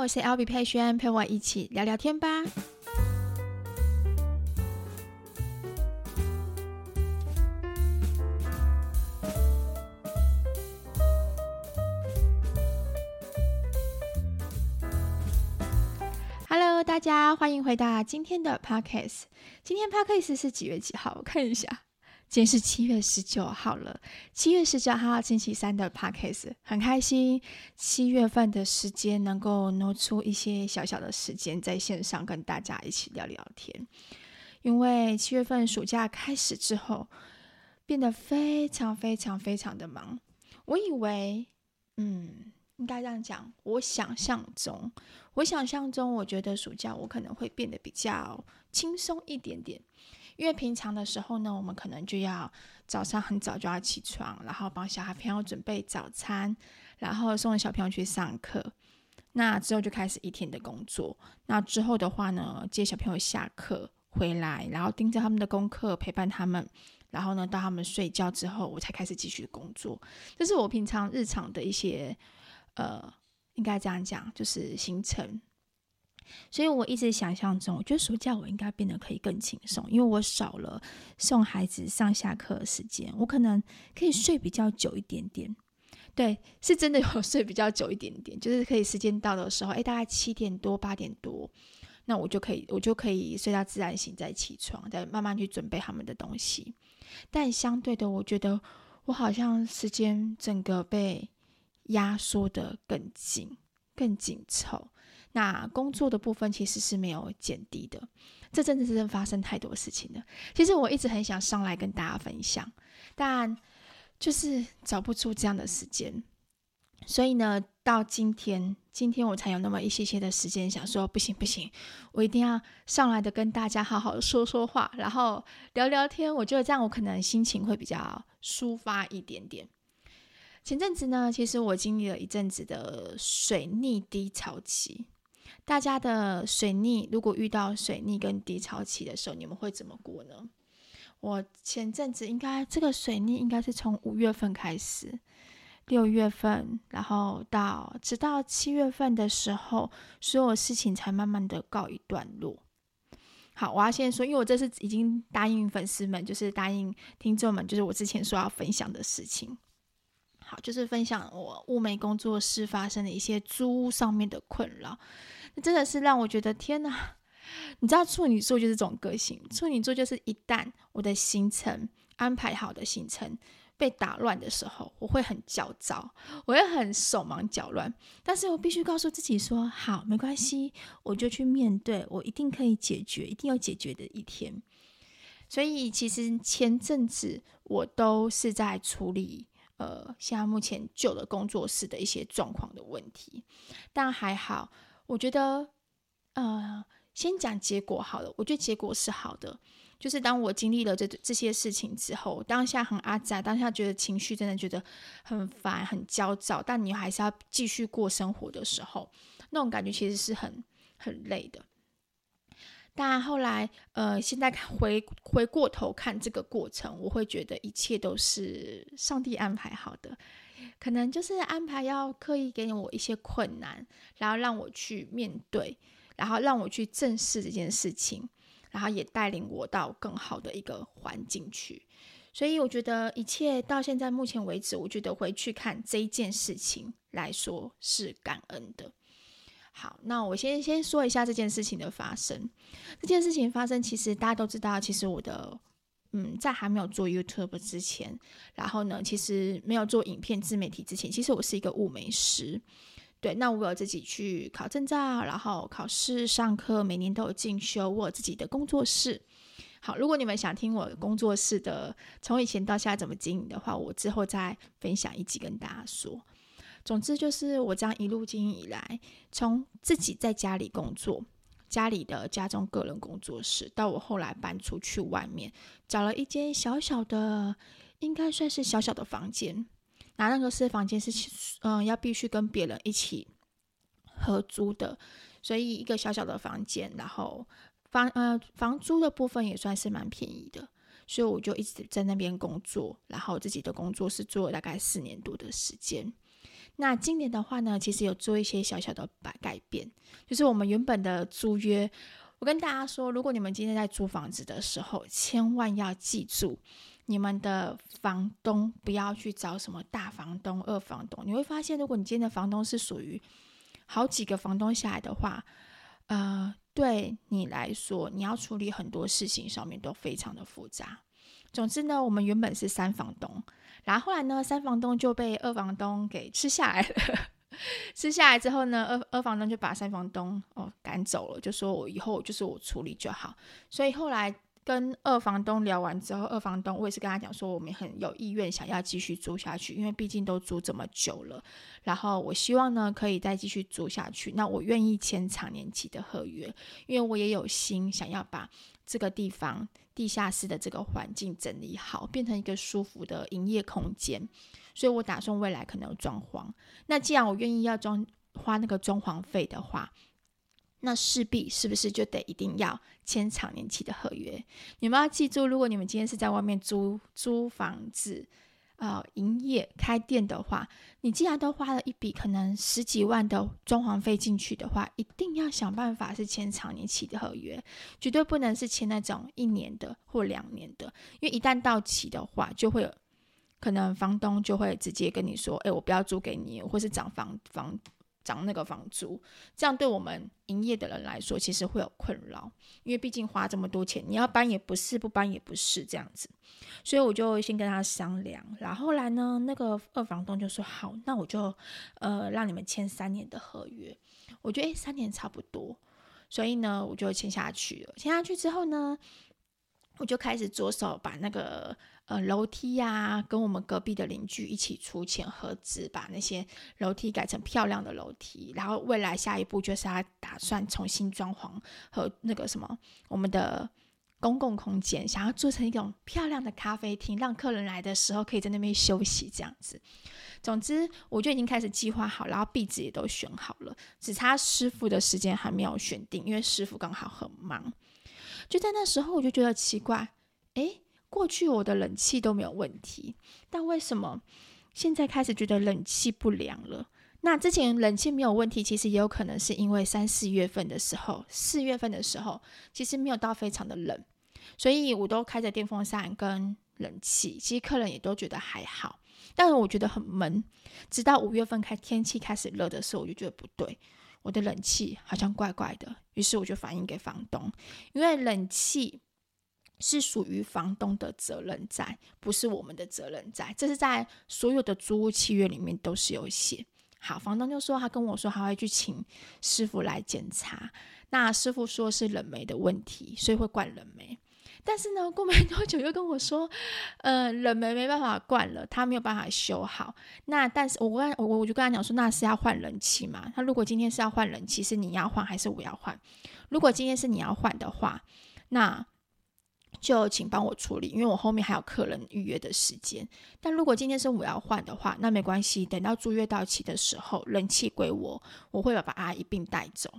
我是 Albee 佩萱，陪我一起聊聊天吧。Hello，大家欢迎回到今天的 Podcast。今天 Podcast 是几月几号？我看一下。今天是七月十九号了，七月十九号星期三的 Podcast 很开心。七月份的时间能够挪出一些小小的时间，在线上跟大家一起聊聊天。因为七月份暑假开始之后，变得非常非常非常的忙。我以为，嗯，应该这样讲，我想象中，我想象中，我觉得暑假我可能会变得比较轻松一点点。因为平常的时候呢，我们可能就要早上很早就要起床，然后帮小孩朋友准备早餐，然后送小朋友去上课。那之后就开始一天的工作。那之后的话呢，接小朋友下课回来，然后盯着他们的功课，陪伴他们，然后呢，到他们睡觉之后，我才开始继续工作。这是我平常日常的一些，呃，应该这样讲，就是行程。所以我一直想象中，我觉得暑假我应该变得可以更轻松，因为我少了送孩子上下课的时间，我可能可以睡比较久一点点。对，是真的有 睡比较久一点点，就是可以时间到的时候，哎，大概七点多八点多，那我就可以我就可以睡到自然醒再起床，再慢慢去准备他们的东西。但相对的，我觉得我好像时间整个被压缩得更紧、更紧凑。那工作的部分其实是没有减低的，这真的是发生太多事情了。其实我一直很想上来跟大家分享，但就是找不出这样的时间。所以呢，到今天，今天我才有那么一些些的时间，想说不行不行，我一定要上来的跟大家好好说说话，然后聊聊天。我觉得这样我可能心情会比较抒发一点点。前阵子呢，其实我经历了一阵子的水逆低潮期。大家的水逆，如果遇到水逆跟低潮期的时候，你们会怎么过呢？我前阵子应该这个水逆应该是从五月份开始，六月份，然后到直到七月份的时候，所有事情才慢慢的告一段落。好，我要先说，因为我这次已经答应粉丝们，就是答应听众们，就是我之前说要分享的事情。好，就是分享我雾眉工作室发生的一些租屋上面的困扰。真的是让我觉得天哪！你知道处女座就是这种个性，处女座就是一旦我的行程安排好的行程被打乱的时候，我会很焦躁，我会很手忙脚乱。但是我必须告诉自己说：好，没关系，我就去面对，我一定可以解决，一定要解决的一天。所以其实前阵子我都是在处理呃，现在目前旧的工作室的一些状况的问题，但还好。我觉得，呃，先讲结果好了。我觉得结果是好的，就是当我经历了这这些事情之后，当下很阿杂，当下觉得情绪真的觉得很烦、很焦躁，但你还是要继续过生活的时候，那种感觉其实是很很累的。但后来，呃，现在回回过头看这个过程，我会觉得一切都是上帝安排好的。可能就是安排要刻意给我一些困难，然后让我去面对，然后让我去正视这件事情，然后也带领我到更好的一个环境去。所以我觉得一切到现在目前为止，我觉得回去看这一件事情来说是感恩的。好，那我先先说一下这件事情的发生。这件事情发生，其实大家都知道，其实我的。嗯，在还没有做 YouTube 之前，然后呢，其实没有做影片自媒体之前，其实我是一个雾眉师。对，那我有自己去考证照，然后考试、上课，每年都有进修。我有自己的工作室。好，如果你们想听我工作室的从以前到现在怎么经营的话，我之后再分享一集跟大家说。总之就是我这样一路经营以来，从自己在家里工作。家里的家中个人工作室，到我后来搬出去外面，找了一间小小的，应该算是小小的房间。那那个是房间是，嗯、要必须跟别人一起合租的，所以一个小小的房间，然后房呃房租的部分也算是蛮便宜的，所以我就一直在那边工作，然后自己的工作室做了大概四年多的时间。那今年的话呢，其实有做一些小小的改改变，就是我们原本的租约。我跟大家说，如果你们今天在租房子的时候，千万要记住，你们的房东不要去找什么大房东、二房东。你会发现，如果你今天的房东是属于好几个房东下来的话，呃，对你来说，你要处理很多事情上面都非常的复杂。总之呢，我们原本是三房东，然后后来呢，三房东就被二房东给吃下来了。吃下来之后呢，二二房东就把三房东哦赶走了，就说我以后就是我处理就好。所以后来跟二房东聊完之后，二房东我也是跟他讲说，我们很有意愿想要继续租下去，因为毕竟都租这么久了。然后我希望呢可以再继续租下去，那我愿意签长年期的合约，因为我也有心想要把这个地方地下室的这个环境整理好，变成一个舒服的营业空间。所以我打算未来可能有装潢。那既然我愿意要装花那个装潢费的话，那势必是不是就得一定要签长年期的合约？你们要记住，如果你们今天是在外面租租房子，呃，营业开店的话，你既然都花了一笔可能十几万的装潢费进去的话，一定要想办法是签长年期的合约，绝对不能是签那种一年的或两年的，因为一旦到期的话，就会有。可能房东就会直接跟你说：“哎，我不要租给你，或是涨房房涨那个房租。”这样对我们营业的人来说，其实会有困扰，因为毕竟花这么多钱，你要搬也不是，不搬也不是这样子。所以我就先跟他商量，然后后来呢，那个二房东就说：“好，那我就呃让你们签三年的合约。”我觉得诶，三年差不多，所以呢，我就签下去了。签下去之后呢，我就开始着手把那个。呃，楼梯呀、跟我们隔壁的邻居一起出钱合资，把那些楼梯改成漂亮的楼梯。然后未来下一步就是他打算重新装潢和那个什么，我们的公共空间，想要做成一种漂亮的咖啡厅，让客人来的时候可以在那边休息这样子。总之，我就已经开始计划好，然后壁纸也都选好了，只差师傅的时间还没有选定，因为师傅刚好很忙。就在那时候，我就觉得奇怪，诶。过去我的冷气都没有问题，但为什么现在开始觉得冷气不良了？那之前冷气没有问题，其实也有可能是因为三四月份的时候，四月份的时候其实没有到非常的冷，所以我都开着电风扇跟冷气，其实客人也都觉得还好，但是我觉得很闷。直到五月份开天气开始热的时候，我就觉得不对，我的冷气好像怪怪的，于是我就反映给房东，因为冷气。是属于房东的责任在，不是我们的责任在。这是在所有的租屋契约里面都是有写。好，房东就说他跟我说他会去请师傅来检查。那师傅说是冷媒的问题，所以会灌冷媒。但是呢，过没多久又跟我说，呃，冷媒没办法灌了，他没有办法修好。那但是我跟我我就跟他讲说，那是要换冷气嘛？他如果今天是要换冷气，是你要换还是我要换？如果今天是你要换的话，那。就请帮我处理，因为我后面还有客人预约的时间。但如果今天是我要换的话，那没关系，等到租约到期的时候，冷气归我，我会把它一并带走。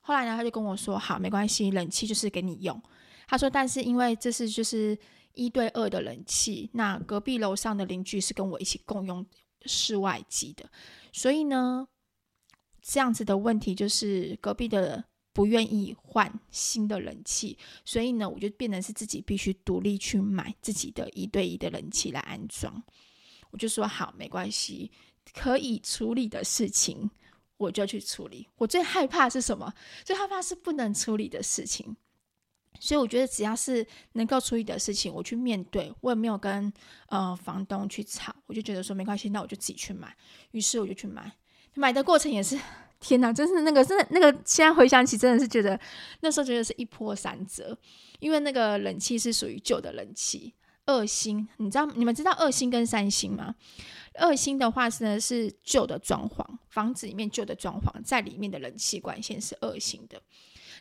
后来呢，他就跟我说：“好，没关系，冷气就是给你用。”他说：“但是因为这是就是一对二的冷气，那隔壁楼上的邻居是跟我一起共用室外机的，所以呢，这样子的问题就是隔壁的。”不愿意换新的冷气，所以呢，我就变成是自己必须独立去买自己的一对一的冷气来安装。我就说好，没关系，可以处理的事情我就去处理。我最害怕是什么？最害怕是不能处理的事情。所以我觉得只要是能够处理的事情，我去面对，我也没有跟呃房东去吵，我就觉得说没关系，那我就自己去买。于是我就去买，买的过程也是。天哪，真是那个，真的那个，现在回想起，真的是觉得那时候觉得是一波三折，因为那个冷气是属于旧的冷气，二星，你知道你们知道二星跟三星吗？二星的话是呢是旧的装潢，房子里面旧的装潢，在里面的冷气管线是二星的。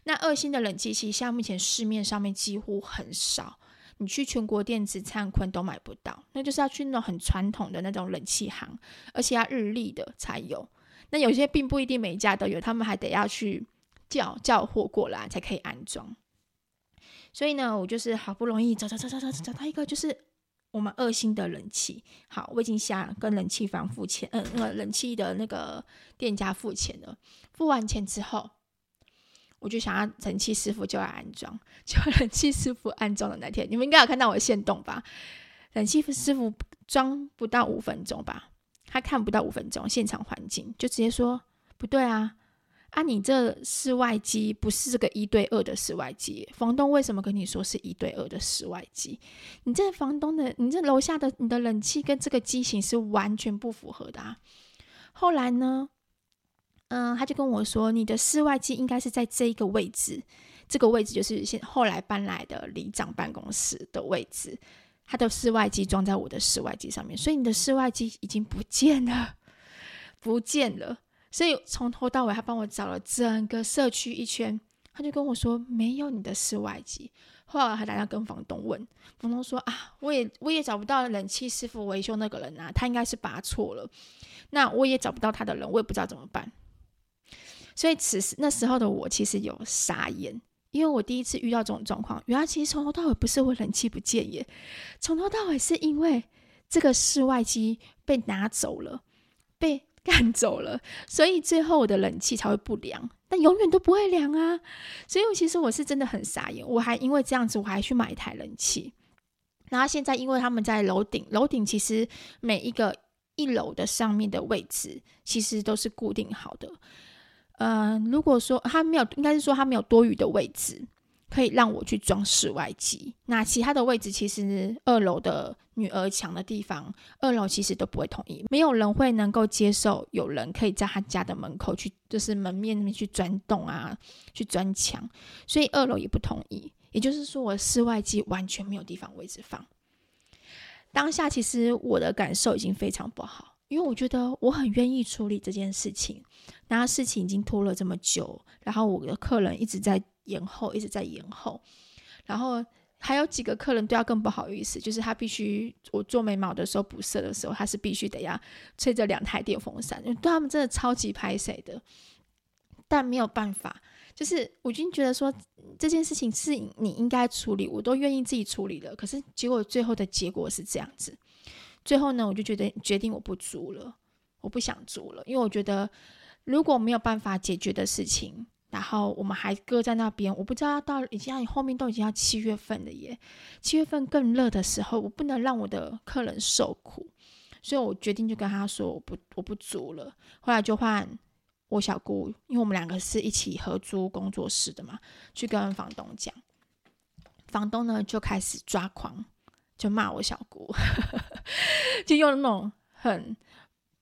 那二星的冷气其实像目前市面上面几乎很少，你去全国电子、灿坤都买不到，那就是要去那种很传统的那种冷气行，而且要日立的才有。那有些并不一定每家都有，他们还得要去叫叫货过来才可以安装。所以呢，我就是好不容易找找找找找找到一个，就是我们二星的冷气，好，我已经下跟冷气房付钱，嗯，那个冷气的那个店家付钱了。付完钱之后，我就想要冷气师傅就来安装。就冷气师傅安装的那天，你们应该有看到我的线动吧？冷气师傅装不到五分钟吧，他看不到五分钟，现场环境就直接说不对啊。啊，你这室外机不是这个一对二的室外机，房东为什么跟你说是一对二的室外机？你这房东的，你这楼下的你的冷气跟这个机型是完全不符合的啊。后来呢，嗯，他就跟我说，你的室外机应该是在这一个位置，这个位置就是现后来搬来的里长办公室的位置，他的室外机装在我的室外机上面，所以你的室外机已经不见了，不见了。所以从头到尾，他帮我找了整个社区一圈，他就跟我说没有你的室外机。后来还打电话跟房东问，房东说啊，我也我也找不到冷气师傅维修那个人啊，他应该是拔错了。那我也找不到他的人，我也不知道怎么办。所以此时那时候的我其实有傻眼，因为我第一次遇到这种状况。原来其实从头到尾不是我冷气不见耶，从头到尾是因为这个室外机被拿走了，被。赶走了，所以最后我的冷气才会不凉，但永远都不会凉啊！所以，我其实我是真的很傻眼，我还因为这样子，我还去买一台冷气。然后现在，因为他们在楼顶，楼顶其实每一个一楼的上面的位置其实都是固定好的。嗯、呃，如果说他没有，应该是说他没有多余的位置。可以让我去装室外机，那其他的位置其实二楼的女儿墙的地方，二楼其实都不会同意，没有人会能够接受有人可以在他家的门口去，就是门面那边去钻洞啊，去钻墙，所以二楼也不同意。也就是说，我室外机完全没有地方位置放。当下其实我的感受已经非常不好，因为我觉得我很愿意处理这件事情，然后事情已经拖了这么久，然后我的客人一直在。延后一直在延后，然后还有几个客人对他更不好意思，就是他必须我做眉毛的时候补色的时候，他是必须得要吹着两台电风扇，对他们真的超级拍谁的，但没有办法，就是我已经觉得说这件事情是你应该处理，我都愿意自己处理了，可是结果最后的结果是这样子，最后呢，我就觉得决定我不租了，我不想租了，因为我觉得如果没有办法解决的事情。然后我们还搁在那边，我不知道要到已经要后面都已经要七月份了耶，七月份更热的时候，我不能让我的客人受苦，所以我决定就跟他说我不我不租了。后来就换我小姑，因为我们两个是一起合租工作室的嘛，去跟房东讲，房东呢就开始抓狂，就骂我小姑，就用那种很。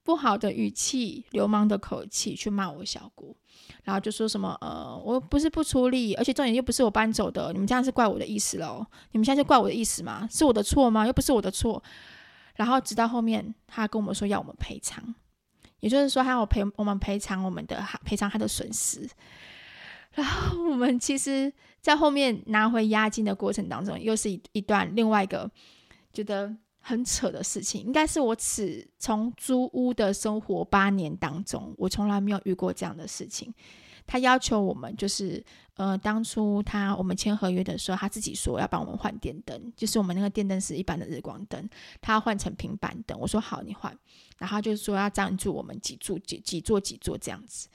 不好的语气、流氓的口气去骂我小姑，然后就说什么呃，我不是不出力，而且重点又不是我搬走的，你们这样是怪我的意思喽？你们现在是怪我的意思吗？是我的错吗？又不是我的错。然后直到后面，他跟我们说要我们赔偿，也就是说他要赔我们赔偿我们的赔偿他的损失。然后我们其实，在后面拿回押金的过程当中，又是一一段另外一个觉得。很扯的事情，应该是我此从租屋的生活八年当中，我从来没有遇过这样的事情。他要求我们，就是呃，当初他我们签合约的时候，他自己说要帮我们换电灯，就是我们那个电灯是一般的日光灯，他要换成平板灯。我说好，你换。然后就是说要赞助我们几柱几几座几座这样子。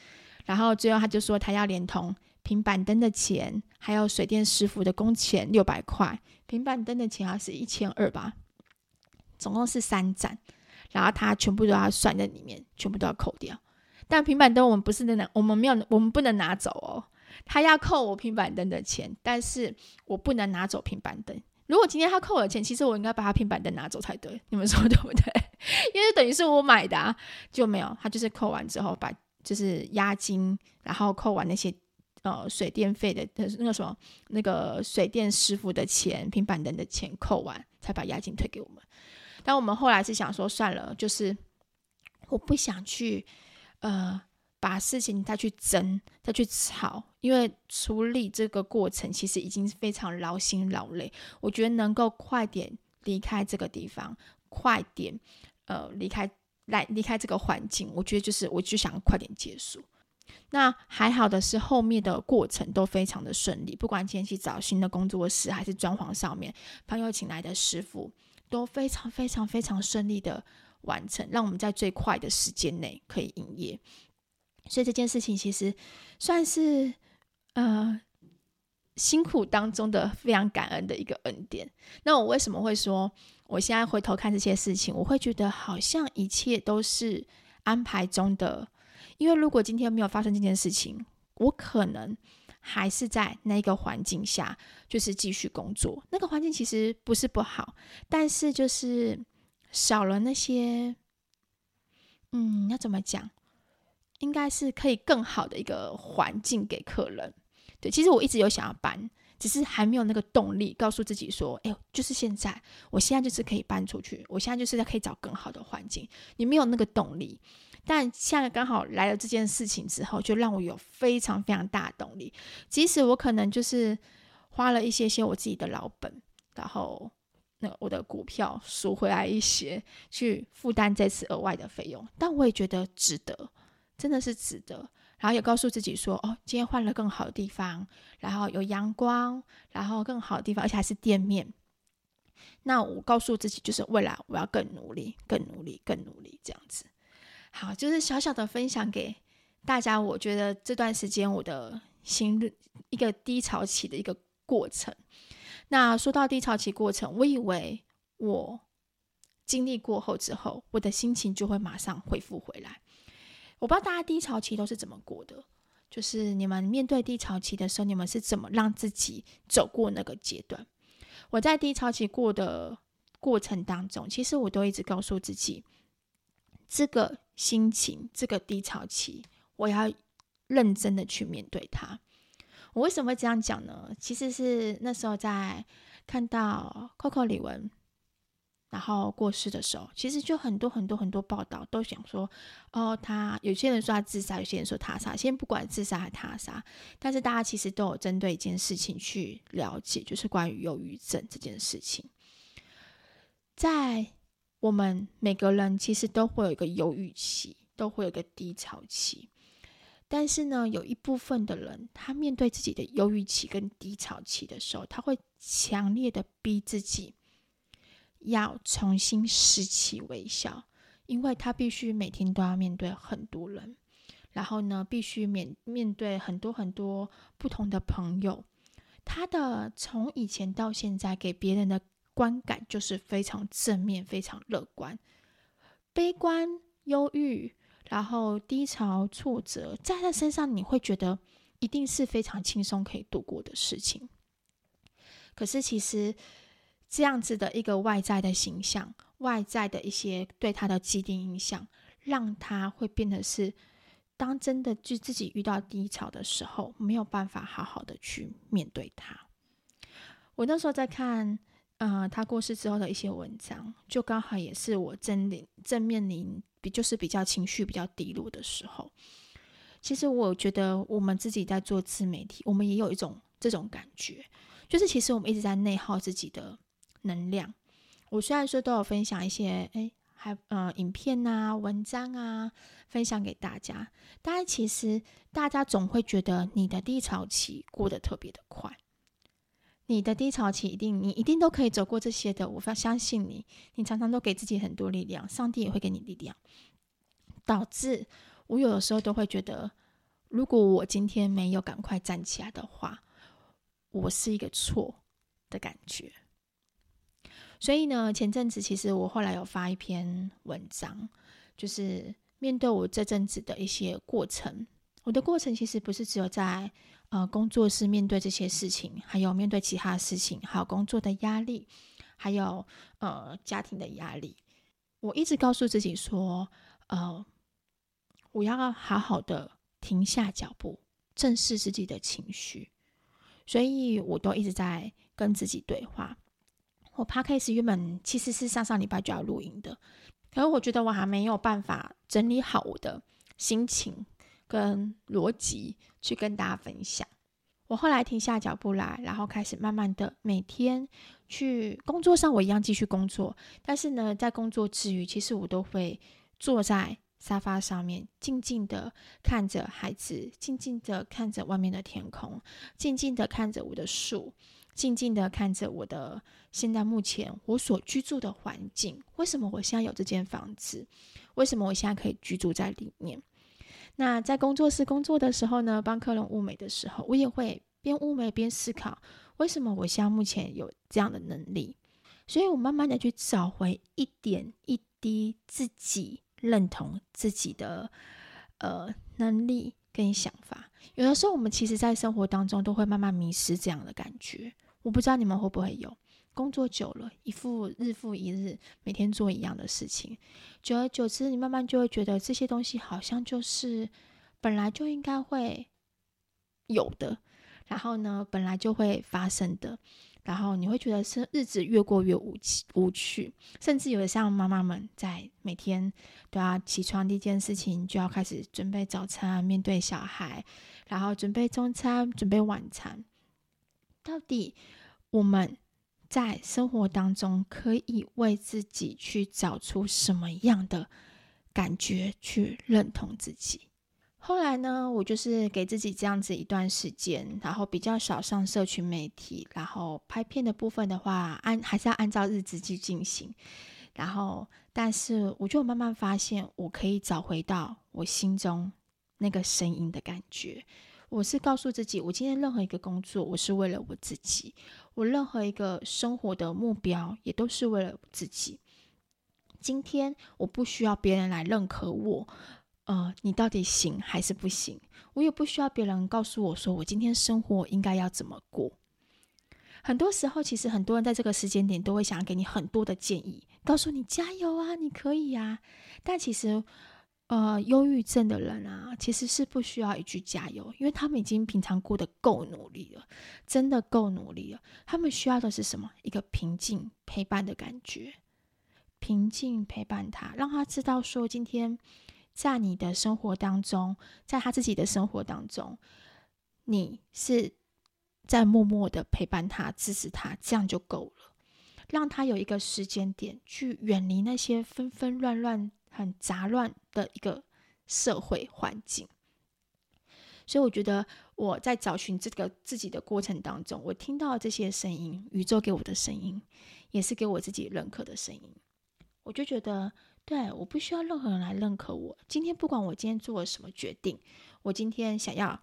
然后最后他就说他要连同平板灯的钱，还有水电师傅的工钱六百块，平板灯的钱还是一千二吧。总共是三盏，然后他全部都要算在里面，全部都要扣掉。但平板灯我们不是能拿，我们没有，我们不能拿走哦。他要扣我平板灯的钱，但是我不能拿走平板灯。如果今天他扣我的钱，其实我应该把他平板灯拿走才对。你们说对不对？因为等于是我买的啊，就没有。他就是扣完之后，把就是押金，然后扣完那些呃水电费的那个什么那个水电师傅的钱、平板灯的钱扣完，才把押金退给我们。但我们后来是想说，算了，就是我不想去，呃，把事情再去争、再去吵，因为处理这个过程其实已经非常劳心劳累。我觉得能够快点离开这个地方，快点呃离开来离开这个环境，我觉得就是我就想快点结束。那还好的是后面的过程都非常的顺利，不管前期找新的工作室还是装潢上面，朋友请来的师傅。都非常非常非常顺利的完成，让我们在最快的时间内可以营业。所以这件事情其实算是呃辛苦当中的非常感恩的一个恩典。那我为什么会说我现在回头看这些事情，我会觉得好像一切都是安排中的？因为如果今天没有发生这件事情，我可能。还是在那个环境下，就是继续工作。那个环境其实不是不好，但是就是少了那些，嗯，要怎么讲？应该是可以更好的一个环境给客人。对，其实我一直有想要搬，只是还没有那个动力，告诉自己说：“哎呦，就是现在，我现在就是可以搬出去，我现在就是在可以找更好的环境。”你没有那个动力。但现在刚好来了这件事情之后，就让我有非常非常大的动力。即使我可能就是花了一些些我自己的老本，然后那我的股票赎回来一些，去负担这次额外的费用，但我也觉得值得，真的是值得。然后也告诉自己说：“哦，今天换了更好的地方，然后有阳光，然后更好的地方，而且还是店面。”那我告诉自己，就是未来我要更努力，更努力，更努力，这样子。好，就是小小的分享给大家。我觉得这段时间我的心一个低潮期的一个过程。那说到低潮期过程，我以为我经历过后之后，我的心情就会马上恢复回来。我不知道大家低潮期都是怎么过的，就是你们面对低潮期的时候，你们是怎么让自己走过那个阶段？我在低潮期过的过程当中，其实我都一直告诉自己，这个。心情这个低潮期，我要认真的去面对它。我为什么会这样讲呢？其实是那时候在看到 Coco 李玟然后过世的时候，其实就很多很多很多报道都想说，哦，他有些人说他自杀，有些人说他杀。先不管自杀还是他杀，但是大家其实都有针对一件事情去了解，就是关于忧郁症这件事情，在。我们每个人其实都会有一个忧郁期，都会有一个低潮期。但是呢，有一部分的人，他面对自己的忧郁期跟低潮期的时候，他会强烈的逼自己要重新拾起微笑，因为他必须每天都要面对很多人，然后呢，必须面面对很多很多不同的朋友。他的从以前到现在给别人的。观感就是非常正面、非常乐观，悲观、忧郁，然后低潮、挫折，在他身上你会觉得一定是非常轻松可以度过的事情。可是其实这样子的一个外在的形象、外在的一些对他的既定印象，让他会变得是，当真的就自己遇到低潮的时候，没有办法好好的去面对他。我那时候在看。呃，他过世之后的一些文章，就刚好也是我正临正面临比就是比较情绪比较低落的时候。其实我觉得我们自己在做自媒体，我们也有一种这种感觉，就是其实我们一直在内耗自己的能量。我虽然说都有分享一些，哎，还呃影片啊、文章啊，分享给大家，但其实大家总会觉得你的低潮期过得特别的快。你的低潮期一定，你一定都可以走过这些的。我非常相信你，你常常都给自己很多力量，上帝也会给你力量。导致我有的时候都会觉得，如果我今天没有赶快站起来的话，我是一个错的感觉。所以呢，前阵子其实我后来有发一篇文章，就是面对我这阵子的一些过程。我的过程其实不是只有在。呃，工作是面对这些事情，还有面对其他事情，还有工作的压力，还有呃家庭的压力，我一直告诉自己说，呃，我要好好的停下脚步，正视自己的情绪，所以我都一直在跟自己对话。我 Podcast 原本其实是上上礼拜就要录音的，可是我觉得我还没有办法整理好我的心情。跟逻辑去跟大家分享。我后来停下脚步来，然后开始慢慢的每天去工作上，我一样继续工作。但是呢，在工作之余，其实我都会坐在沙发上面，静静的看着孩子，静静的看着外面的天空，静静的看着我的树，静静的看着我的现在目前我所居住的环境，为什么我现在有这间房子？为什么我现在可以居住在里面？那在工作室工作的时候呢，帮客人物眉的时候，我也会边物眉边思考，为什么我现在目前有这样的能力？所以我慢慢的去找回一点一滴自己认同自己的呃能力跟想法。有的时候，我们其实在生活当中都会慢慢迷失这样的感觉。我不知道你们会不会有，工作久了，一复日复一日，每天做一样的事情，久而久之，你慢慢就会觉得这些东西好像就是本来就应该会有的，然后呢，本来就会发生的。然后你会觉得是日子越过越无趣，无趣，甚至有的像妈妈们在每天都要起床第一件事情就要开始准备早餐，面对小孩，然后准备中餐，准备晚餐。到底我们在生活当中可以为自己去找出什么样的感觉去认同自己？后来呢，我就是给自己这样子一段时间，然后比较少上社群媒体，然后拍片的部分的话，按还是要按照日子去进行。然后，但是我就慢慢发现，我可以找回到我心中那个声音的感觉。我是告诉自己，我今天任何一个工作，我是为了我自己；我任何一个生活的目标，也都是为了我自己。今天我不需要别人来认可我。呃，你到底行还是不行？我也不需要别人告诉我说，我今天生活应该要怎么过。很多时候，其实很多人在这个时间点都会想要给你很多的建议，告诉你加油啊，你可以呀。但其实，呃，忧郁症的人啊，其实是不需要一句加油，因为他们已经平常过得够努力了，真的够努力了。他们需要的是什么？一个平静陪伴的感觉，平静陪伴他，让他知道说今天。在你的生活当中，在他自己的生活当中，你是在默默的陪伴他、支持他，这样就够了。让他有一个时间点去远离那些纷纷乱乱、很杂乱的一个社会环境。所以，我觉得我在找寻这个自己的过程当中，我听到这些声音，宇宙给我的声音，也是给我自己认可的声音。我就觉得。对，我不需要任何人来认可我。今天不管我今天做了什么决定，我今天想要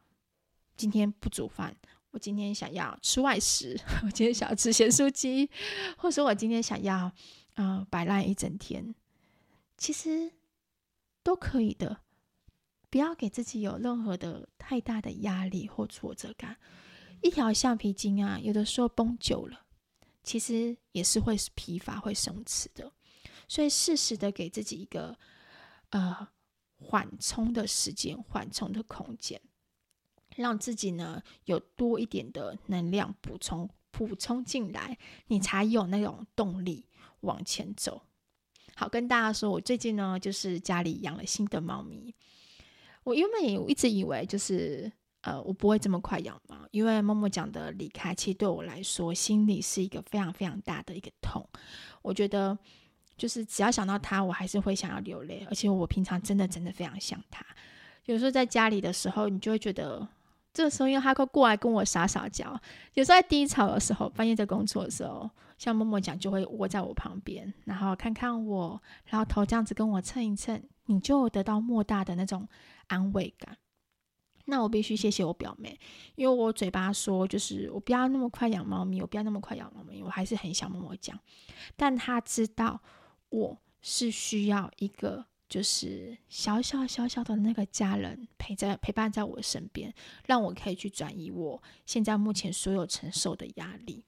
今天不煮饭，我今天想要吃外食，我今天想要吃咸酥鸡，或者说我今天想要嗯、摆烂一整天，其实都可以的。不要给自己有任何的太大的压力或挫折感。一条橡皮筋啊，有的时候绷久了，其实也是会疲乏、会松弛的。所以适时的给自己一个呃缓冲的时间、缓冲的空间，让自己呢有多一点的能量补充补充进来，你才有那种动力往前走。好，跟大家说，我最近呢就是家里养了新的猫咪。我原本也一直以为就是呃我不会这么快养猫，因为默默讲的离开，其实对我来说心里是一个非常非常大的一个痛。我觉得。就是只要想到他，我还是会想要流泪，而且我平常真的真的非常想他。有时候在家里的时候，你就会觉得，这个时候因为他会过来跟我撒撒娇。有时候在低潮的时候，半夜在工作的时候，像默默讲，就会窝在我旁边，然后看看我，然后头这样子跟我蹭一蹭，你就得到莫大的那种安慰感。那我必须谢谢我表妹，因为我嘴巴说就是我不要那么快养猫咪，我不要那么快养猫咪，我还是很想默默讲，但她知道。我是需要一个，就是小小小小的那个家人陪在陪伴在我身边，让我可以去转移我现在目前所有承受的压力。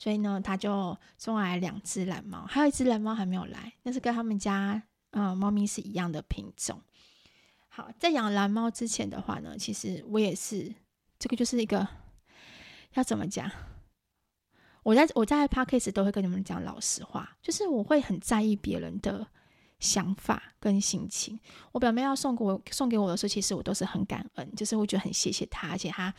所以呢，他就送来两只蓝猫，还有一只蓝猫还没有来，但是跟他们家嗯猫咪是一样的品种。好，在养蓝猫之前的话呢，其实我也是，这个就是一个要怎么讲？我在我在 Podcast 都会跟你们讲老实话，就是我会很在意别人的想法跟心情。我表妹要送给我送给我的时候，其实我都是很感恩，就是我觉得很谢谢她，而且她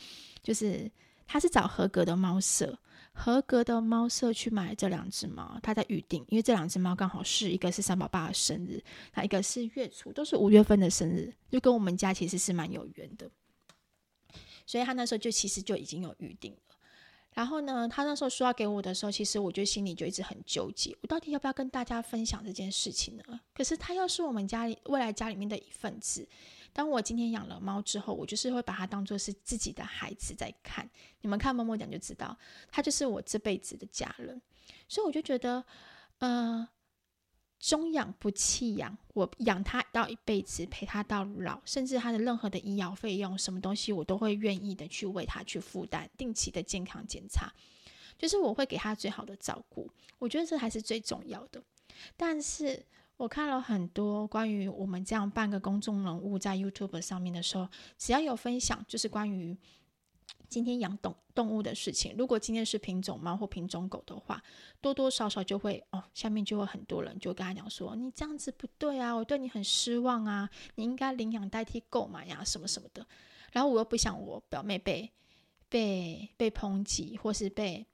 就是她是找合格的猫舍，合格的猫舍去买这两只猫，她在预定，因为这两只猫刚好是一个是三宝爸的生日，那一个是月初，都是五月份的生日，就跟我们家其实是蛮有缘的，所以他那时候就其实就已经有预定了。然后呢，他那时候说要给我的时候，其实我就心里就一直很纠结，我到底要不要跟大家分享这件事情呢？可是他又是我们家里未来家里面的一份子。当我今天养了猫之后，我就是会把它当做是自己的孩子在看。你们看默默讲就知道，它就是我这辈子的家人。所以我就觉得，呃，中养不弃养，我养它到一辈子，陪它到老，甚至它的任何的医药费用，什么东西我都会愿意的去为它去负担，定期的健康检查，就是我会给它最好的照顾。我觉得这还是最重要的。但是。我看了很多关于我们这样半个公众人物在 YouTube 上面的时候，只要有分享，就是关于今天养动动物的事情。如果今天是品种猫或品种狗的话，多多少少就会哦，下面就会很多人就跟他讲说：“你这样子不对啊，我对你很失望啊，你应该领养代替购买呀，什么什么的。”然后我又不想我表妹被被被抨击，或是被。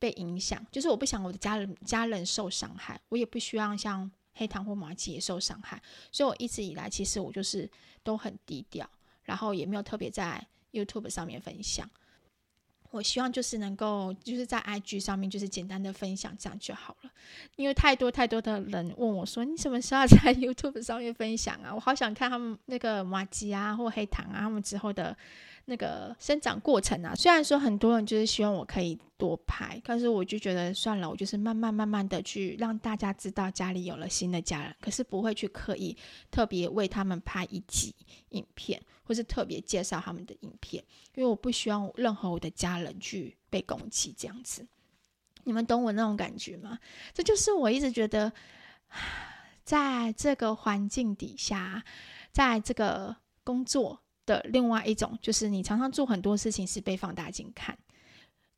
被影响，就是我不想我的家人家人受伤害，我也不希望像黑糖或麻吉也受伤害，所以我一直以来其实我就是都很低调，然后也没有特别在 YouTube 上面分享。我希望就是能够就是在 IG 上面就是简单的分享这样就好了，因为太多太多的人问我说，你什么时候在 YouTube 上面分享啊？我好想看他们那个麻吉啊或黑糖啊他们之后的。那个生长过程啊，虽然说很多人就是希望我可以多拍，但是我就觉得算了，我就是慢慢慢慢的去让大家知道家里有了新的家人，可是不会去刻意特别为他们拍一集影片，或是特别介绍他们的影片，因为我不希望任何我的家人去被攻击这样子。你们懂我那种感觉吗？这就是我一直觉得，在这个环境底下，在这个工作。的另外一种就是，你常常做很多事情是被放大镜看，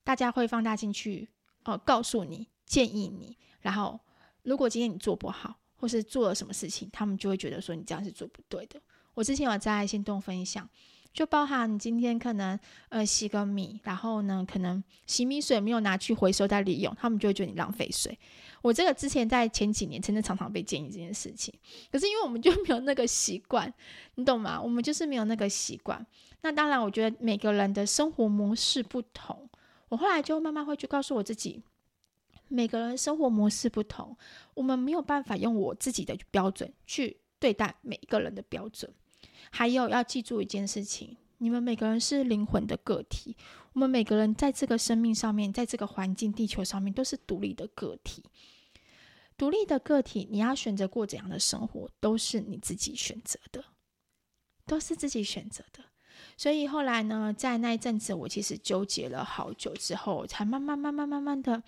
大家会放大镜去哦、告诉你、建议你。然后，如果今天你做不好，或是做了什么事情，他们就会觉得说你这样是做不对的。我之前有在心动分享。就包含你今天可能呃洗个米，然后呢可能洗米水没有拿去回收再利用，他们就会觉得你浪费水。我这个之前在前几年真的常常被建议这件事情，可是因为我们就没有那个习惯，你懂吗？我们就是没有那个习惯。那当然，我觉得每个人的生活模式不同，我后来就慢慢会去告诉我自己，每个人生活模式不同，我们没有办法用我自己的标准去对待每一个人的标准。还有要记住一件事情，你们每个人是灵魂的个体，我们每个人在这个生命上面，在这个环境、地球上面都是独立的个体。独立的个体，你要选择过怎样的生活，都是你自己选择的，都是自己选择的。所以后来呢，在那一阵子，我其实纠结了好久之后，才慢慢、慢慢、慢慢的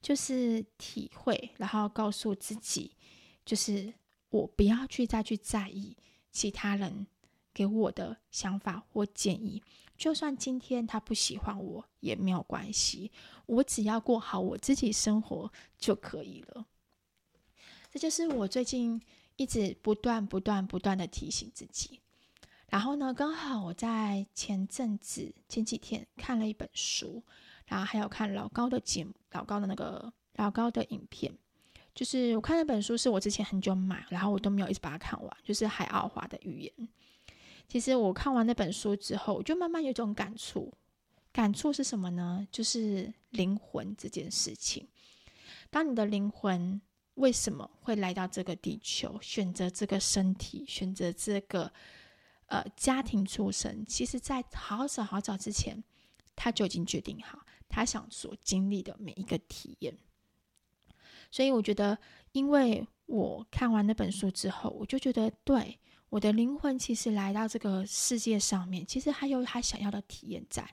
就是体会，然后告诉自己，就是我不要去再去在意其他人。给我的想法或建议，就算今天他不喜欢我也没有关系，我只要过好我自己生活就可以了。就是我最近一直不断、不断、不断的提醒自己。然后呢，刚好我在前阵子、前几天看了一本书，然后还有看老高的节目、老高的那个老高的影片。就是我看那本书是我之前很久买，然后我都没有一直把它看完，就是海奥华的语言。其实我看完那本书之后，我就慢慢有一种感触。感触是什么呢？就是灵魂这件事情。当你的灵魂为什么会来到这个地球，选择这个身体，选择这个呃家庭出生，其实在好早好早之前，他就已经决定好他想所经历的每一个体验。所以我觉得，因为我看完那本书之后，我就觉得对。我的灵魂其实来到这个世界上面，其实还有他想要的体验在。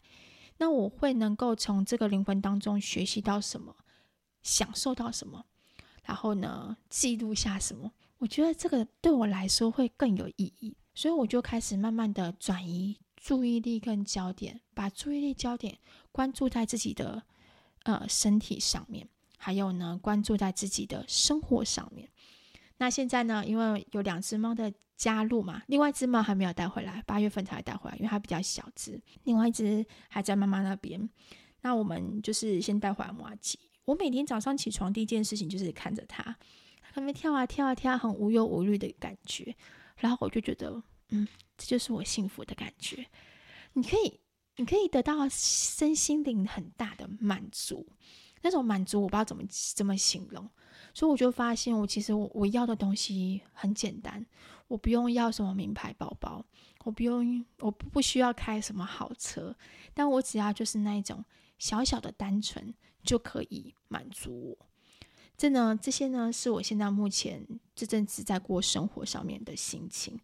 那我会能够从这个灵魂当中学习到什么，享受到什么，然后呢，记录下什么？我觉得这个对我来说会更有意义。所以我就开始慢慢的转移注意力跟焦点，把注意力焦点关注在自己的呃身体上面，还有呢，关注在自己的生活上面。那现在呢，因为有两只猫的加入嘛，另外一只猫还没有带回来，八月份才带回来，因为它比较小只。另外一只还在妈妈那边。那我们就是先带回来麻吉。我每天早上起床第一件事情就是看着他，他那边跳啊跳啊跳，很无忧无虑的感觉。然后我就觉得，嗯，这就是我幸福的感觉。你可以你可以得到身心灵很大的满足。那种满足我不知道怎么怎么形容，所以我就发现我其实我我要的东西很简单，我不用要什么名牌包包，我不用我不需要开什么好车，但我只要就是那一种小小的单纯就可以满足我。这呢，这些呢，是我现在目前这阵子在过生活上面的心情。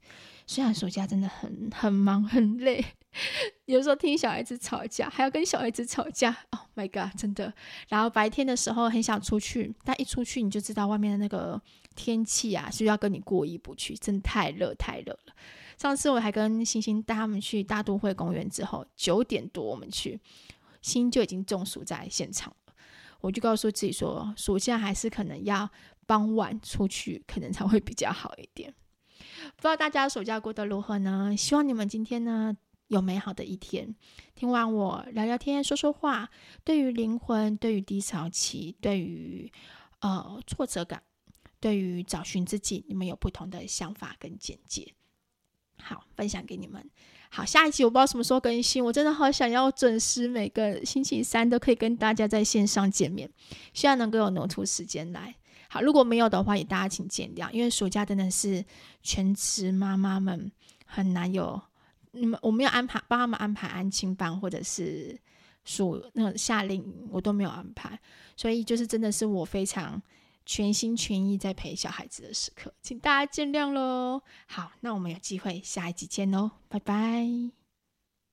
虽然暑假真的很很忙很累，有时候听小孩子吵架，还要跟小孩子吵架。Oh my god，真的。然后白天的时候很想出去，但一出去你就知道外面的那个天气啊，是不是要跟你过意不去？真的太热太热了。上次我还跟星星带他们去大都会公园，之后九点多我们去，心就已经中暑在现场了。我就告诉自己说，暑假还是可能要傍晚出去，可能才会比较好一点。不知道大家暑假过得如何呢？希望你们今天呢有美好的一天。听完我聊聊天、说说话，对于灵魂、对于低潮期、对于呃挫折感、对于找寻自己，你们有不同的想法跟见解。好，分享给你们。好，下一集我不知道什么时候更新，我真的好想要准时每个星期三都可以跟大家在线上见面，希望能够有挪出时间来。好，如果没有的话，也大家请见谅，因为暑假真的是全职妈妈们很难有，你们我没有安排帮他们安排安亲班或者是暑那个夏令营，我都没有安排，所以就是真的是我非常。全心全意在陪小孩子的时刻，请大家见谅喽。好，那我们有机会下一集见喽，拜拜。